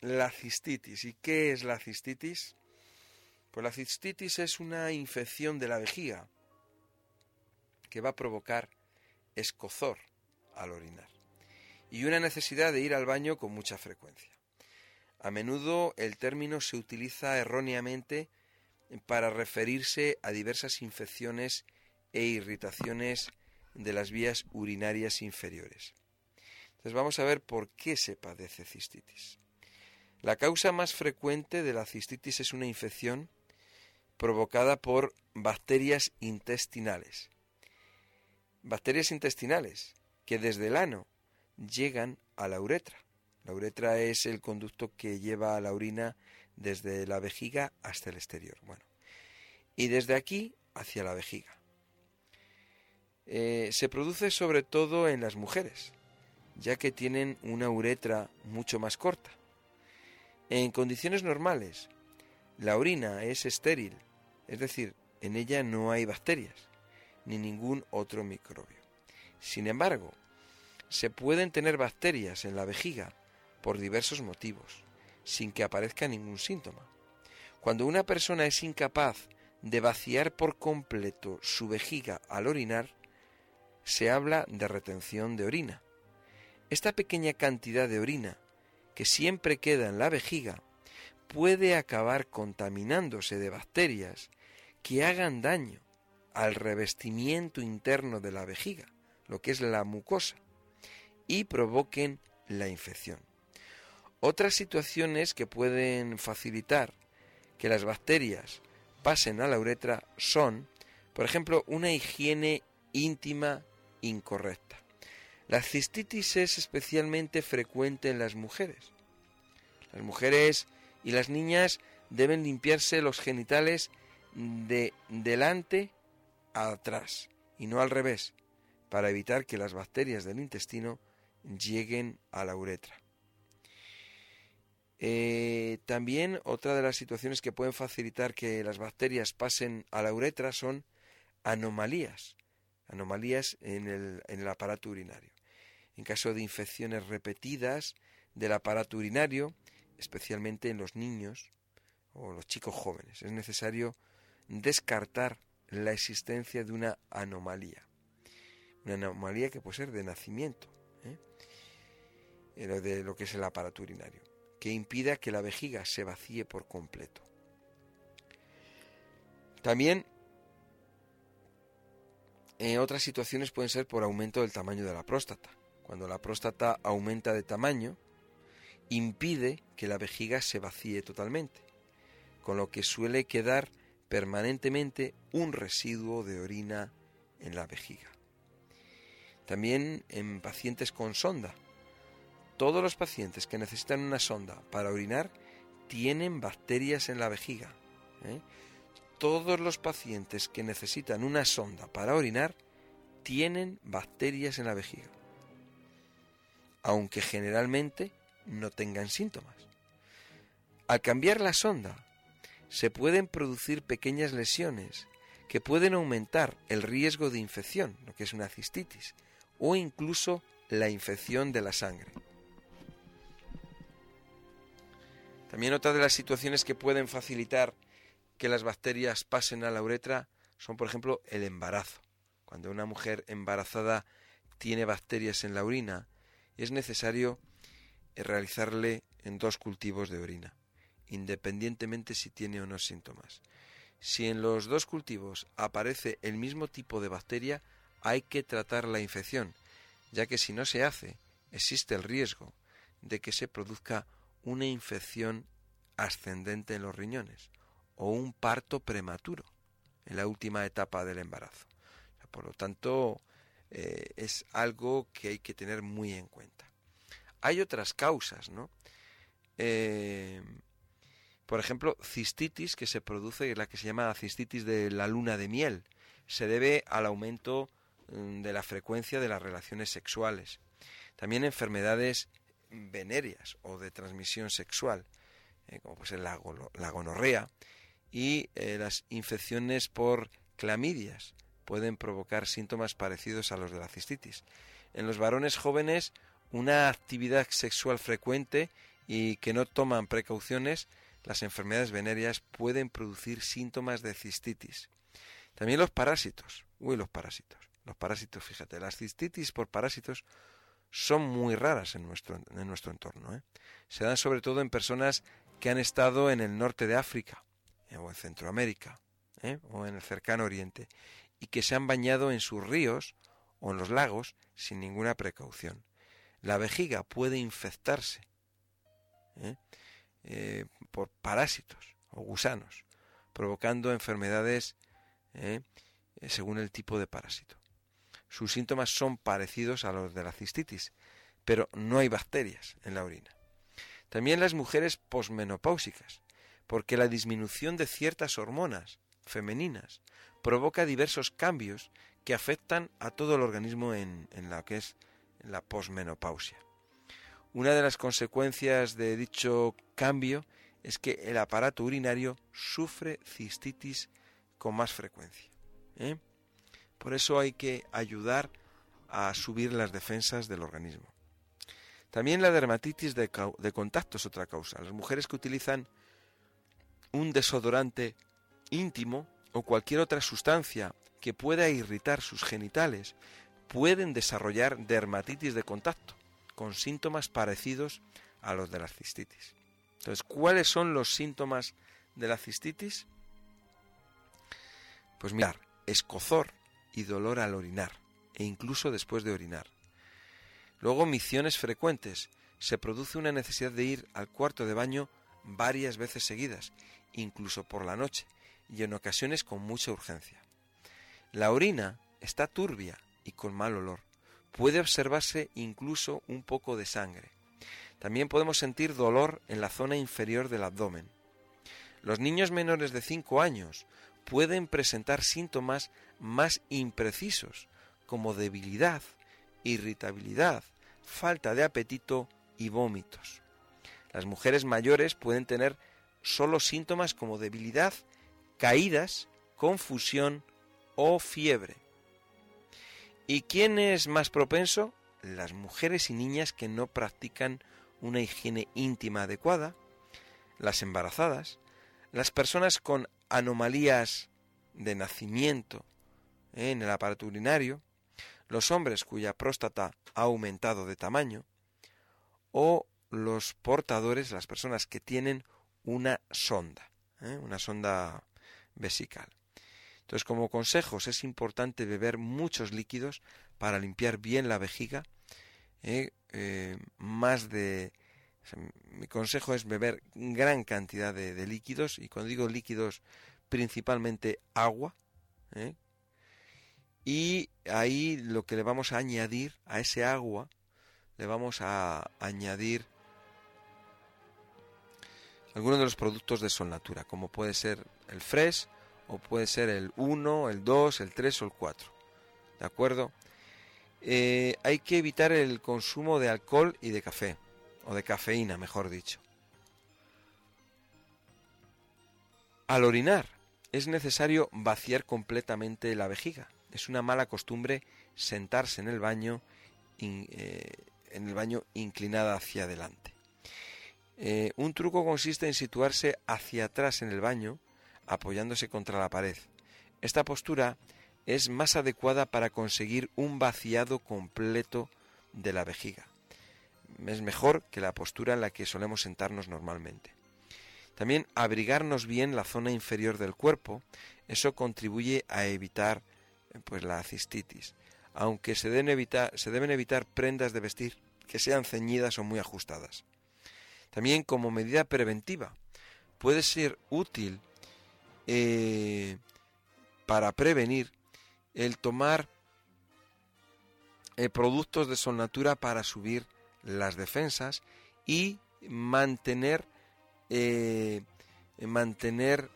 la cistitis. ¿Y qué es la cistitis? Pues la cistitis es una infección de la vejiga que va a provocar escozor al orinar y una necesidad de ir al baño con mucha frecuencia. A menudo el término se utiliza erróneamente para referirse a diversas infecciones e irritaciones de las vías urinarias inferiores. Entonces vamos a ver por qué se padece cistitis. La causa más frecuente de la cistitis es una infección provocada por bacterias intestinales. Bacterias intestinales que desde el ano llegan a la uretra. La uretra es el conducto que lleva a la orina desde la vejiga hasta el exterior. Bueno, y desde aquí hacia la vejiga. Eh, se produce sobre todo en las mujeres, ya que tienen una uretra mucho más corta. En condiciones normales, la orina es estéril, es decir, en ella no hay bacterias ni ningún otro microbio. Sin embargo, se pueden tener bacterias en la vejiga por diversos motivos, sin que aparezca ningún síntoma. Cuando una persona es incapaz de vaciar por completo su vejiga al orinar, se habla de retención de orina. Esta pequeña cantidad de orina que siempre queda en la vejiga puede acabar contaminándose de bacterias que hagan daño al revestimiento interno de la vejiga, lo que es la mucosa, y provoquen la infección. Otras situaciones que pueden facilitar que las bacterias pasen a la uretra son, por ejemplo, una higiene íntima incorrecta. La cistitis es especialmente frecuente en las mujeres. Las mujeres y las niñas deben limpiarse los genitales de delante a atrás y no al revés, para evitar que las bacterias del intestino lleguen a la uretra. Eh, también otra de las situaciones que pueden facilitar que las bacterias pasen a la uretra son anomalías, anomalías en el, en el aparato urinario. En caso de infecciones repetidas del aparato urinario, especialmente en los niños o los chicos jóvenes, es necesario descartar la existencia de una anomalía. Una anomalía que puede ser de nacimiento, ¿eh? de lo que es el aparato urinario, que impida que la vejiga se vacíe por completo. También en otras situaciones pueden ser por aumento del tamaño de la próstata. Cuando la próstata aumenta de tamaño, impide que la vejiga se vacíe totalmente, con lo que suele quedar permanentemente un residuo de orina en la vejiga. También en pacientes con sonda. Todos los pacientes que necesitan una sonda para orinar tienen bacterias en la vejiga. ¿eh? Todos los pacientes que necesitan una sonda para orinar tienen bacterias en la vejiga. Aunque generalmente no tengan síntomas. Al cambiar la sonda, se pueden producir pequeñas lesiones que pueden aumentar el riesgo de infección, lo que es una cistitis, o incluso la infección de la sangre. También otra de las situaciones que pueden facilitar que las bacterias pasen a la uretra son, por ejemplo, el embarazo. Cuando una mujer embarazada tiene bacterias en la orina, es necesario realizarle en dos cultivos de orina independientemente si tiene o no síntomas. Si en los dos cultivos aparece el mismo tipo de bacteria, hay que tratar la infección, ya que si no se hace, existe el riesgo de que se produzca una infección ascendente en los riñones o un parto prematuro en la última etapa del embarazo. Por lo tanto, eh, es algo que hay que tener muy en cuenta. Hay otras causas, ¿no? Eh, por ejemplo, cistitis que se produce, la que se llama cistitis de la luna de miel, se debe al aumento mm, de la frecuencia de las relaciones sexuales. También enfermedades venéreas o de transmisión sexual, eh, como puede ser la, gonorrea, y las infecciones por clamidias pueden provocar síntomas parecidos a los de la cistitis. En los varones jóvenes, una actividad sexual frecuente y que no toman precauciones, las enfermedades venéreas pueden producir síntomas de cistitis. También los parásitos. Uy, los parásitos. Los parásitos, fíjate, las cistitis por parásitos son muy raras en nuestro, en nuestro entorno. ¿eh? Se dan sobre todo en personas que han estado en el norte de África, eh, o en Centroamérica, ¿eh? o en el cercano oriente, y que se han bañado en sus ríos o en los lagos sin ninguna precaución. La vejiga puede infectarse por parásitos o gusanos, provocando enfermedades según el tipo de parásito. Sus síntomas son parecidos a los de la cistitis, pero no hay bacterias en la orina. También las mujeres posmenopáusicas, porque la disminución de ciertas hormonas femeninas provoca diversos cambios que afectan a todo el organismo en, lo que es la posmenopausia. Una de las consecuencias de dicho cambio es que el aparato urinario sufre cistitis con más frecuencia. ¿eh? Por eso hay que ayudar a subir las defensas del organismo. También la dermatitis de, contacto es otra causa. Las mujeres que utilizan un desodorante íntimo o cualquier otra sustancia que pueda irritar sus genitales pueden desarrollar dermatitis de contacto con síntomas parecidos a los de la cistitis. Entonces, ¿cuáles son los síntomas de la cistitis? Pues mirar, escozor, y dolor al orinar, e incluso después de orinar. Luego, misiones frecuentes. Se produce una necesidad de ir al cuarto de baño varias veces seguidas, incluso por la noche, y en ocasiones con mucha urgencia. La orina está turbia y con mal olor. Puede observarse incluso un poco de sangre. También podemos sentir dolor en la zona inferior del abdomen. Los niños menores de 5 años pueden presentar síntomas más imprecisos, como debilidad, irritabilidad, falta de apetito y vómitos. Las mujeres mayores pueden tener solo síntomas como debilidad, caídas, confusión o fiebre. ¿Y quién es más propenso? Las mujeres y niñas que no practican una higiene íntima adecuada, las embarazadas, las personas con anomalías de nacimiento en el aparato urinario, los hombres cuya próstata ha aumentado de tamaño, o los portadores, las personas que tienen una sonda, ¿eh? una sonda vesical. Entonces, como consejos, es importante beber muchos líquidos para limpiar bien la vejiga. ¿eh? Eh, más de. mi consejo es beber gran cantidad de, líquidos, y cuando digo líquidos, principalmente agua, y ahí lo que le vamos a añadir a ese agua, le vamos a añadir algunos de los productos de Sol Natura, como puede ser el Fresh, o puede ser el 1, el 2, el 3 o el 4. ¿De acuerdo? Eh, hay que evitar el consumo de alcohol y de café, o de cafeína, mejor dicho. Al orinar es necesario vaciar completamente la vejiga es una mala costumbre sentarse en el baño, eh, en el baño inclinada hacia adelante. Eh, un truco consiste en situarse hacia atrás en el baño, apoyándose contra la pared. Esta postura es más adecuada para conseguir un vaciado completo de la vejiga. Es mejor que la postura en la que solemos sentarnos normalmente. También abrigarnos bien la zona inferior del cuerpo, eso contribuye a evitar pues la cistitis, aunque se deben evitar, se deben evitar prendas de vestir que sean ceñidas o muy ajustadas. También como medida preventiva puede ser útil eh, para prevenir el tomar eh, productos de solnatura para subir las defensas y mantener eh, mantener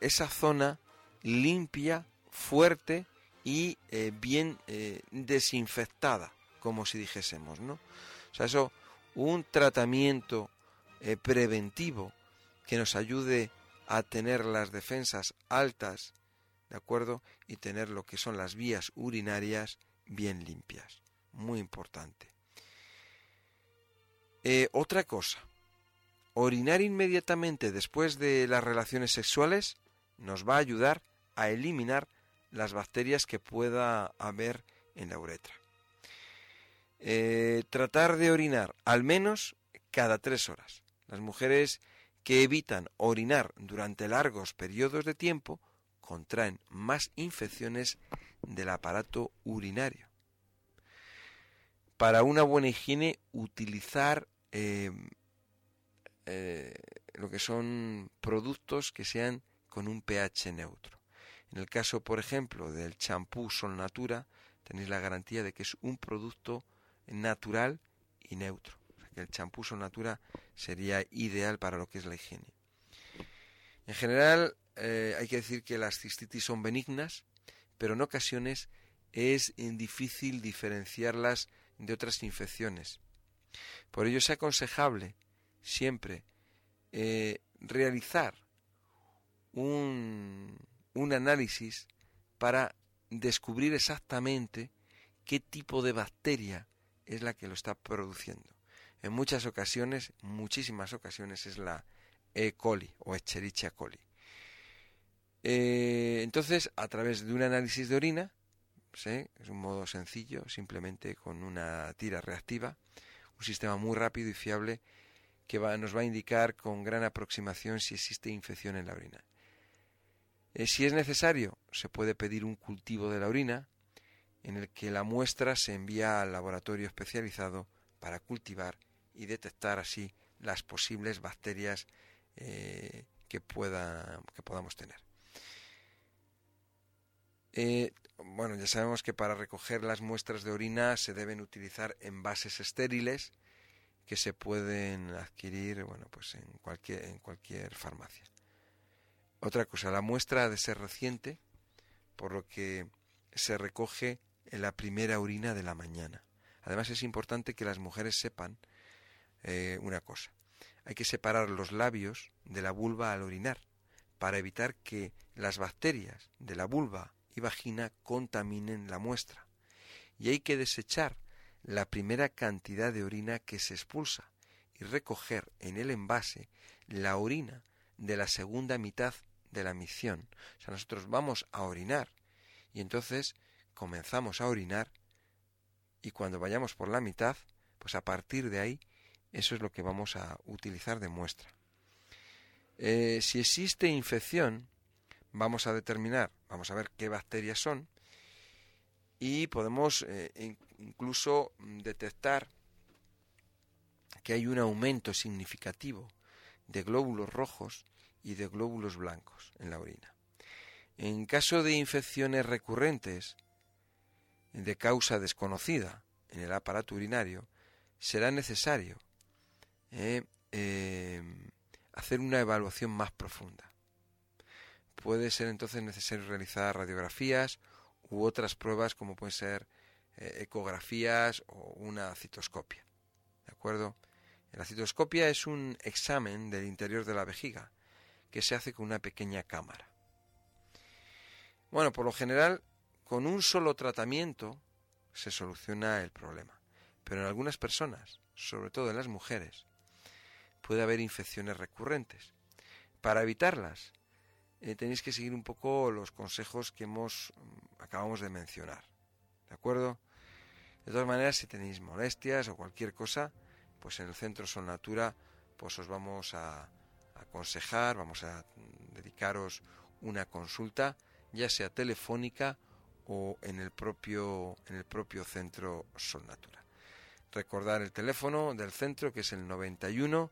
esa zona limpia fuerte y bien desinfectada, como si dijésemos, ¿no? O sea, eso, un tratamiento preventivo que nos ayude a tener las defensas altas, ¿de acuerdo? Y tener lo que son las vías urinarias bien limpias. Muy importante. otra cosa, orinar inmediatamente después de las relaciones sexuales nos va a ayudar a eliminar las bacterias que pueda haber en la uretra. Eh, tratar de orinar al menos cada tres horas. Las mujeres que evitan orinar durante largos periodos de tiempo contraen más infecciones del aparato urinario. Para una buena higiene, utilizar eh, eh, lo que son productos que sean con un pH neutro. En el caso, por ejemplo, del champú Sol Natura, tenéis la garantía de que es un producto natural y neutro. El champú Sol Natura sería ideal para lo que es la higiene. En general, eh, hay que decir que las cistitis son benignas, pero en ocasiones es difícil diferenciarlas de otras infecciones. Por ello es aconsejable siempre eh, realizar un análisis para descubrir exactamente qué tipo de bacteria es la que lo está produciendo. En muchas ocasiones, muchísimas ocasiones, es la E. coli o Escherichia coli. Eh, entonces, a través de un análisis de orina, es un modo sencillo, simplemente con una tira reactiva, un sistema muy rápido y fiable que nos va a indicar con gran aproximación si existe infección en la orina. Eh, si es necesario, se puede pedir un cultivo de la orina en el que la muestra se envía al laboratorio especializado para cultivar y detectar así las posibles bacterias eh, que, pueda, que podamos tener. Eh, bueno, ya sabemos que para recoger las muestras de orina se deben utilizar envases estériles que se pueden adquirir bueno, pues en cualquier, en cualquier farmacia. Otra cosa, la muestra ha de ser reciente, por lo que se recoge en la primera orina de la mañana. Además es importante que las mujeres sepan eh, una cosa. Hay que separar los labios de la vulva al orinar para evitar que las bacterias de la vulva y vagina contaminen la muestra. Y hay que desechar la primera cantidad de orina que se expulsa y recoger en el envase la orina de la segunda mitad de la misión. O sea, nosotros vamos a orinar y entonces comenzamos a orinar y cuando vayamos por la mitad, pues a partir de ahí, eso es lo que vamos a utilizar de muestra. Eh, si existe infección, vamos a determinar, vamos a ver qué bacterias son y podemos eh, incluso detectar que hay un aumento significativo de glóbulos rojos y de glóbulos blancos en la orina. En caso de infecciones recurrentes de causa desconocida en el aparato urinario, será necesario eh, hacer una evaluación más profunda. Puede ser entonces necesario realizar radiografías u otras pruebas como pueden ser eh, ecografías o una citoscopia. ¿De acuerdo? La citoscopia es un examen del interior de la vejiga que se hace con una pequeña cámara. Bueno, por lo general, con un solo tratamiento se soluciona el problema. Pero en algunas personas, sobre todo en las mujeres, puede haber infecciones recurrentes. Para evitarlas, eh, tenéis que seguir un poco los consejos que hemos mm, acabamos de mencionar. ¿De acuerdo? De todas maneras, si tenéis molestias o cualquier cosa, pues en el centro Son Natura, pues os vamos a aconsejar, vamos a dedicaros una consulta, ya sea telefónica o en el propio en el propio centro Son Natura. Recordar el teléfono del centro que es el 91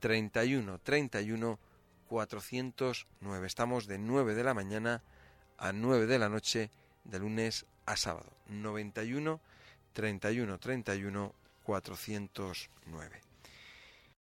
31 31 409. Estamos de 9 de la mañana a 9 de la noche de lunes a sábado. 91 31 31 409.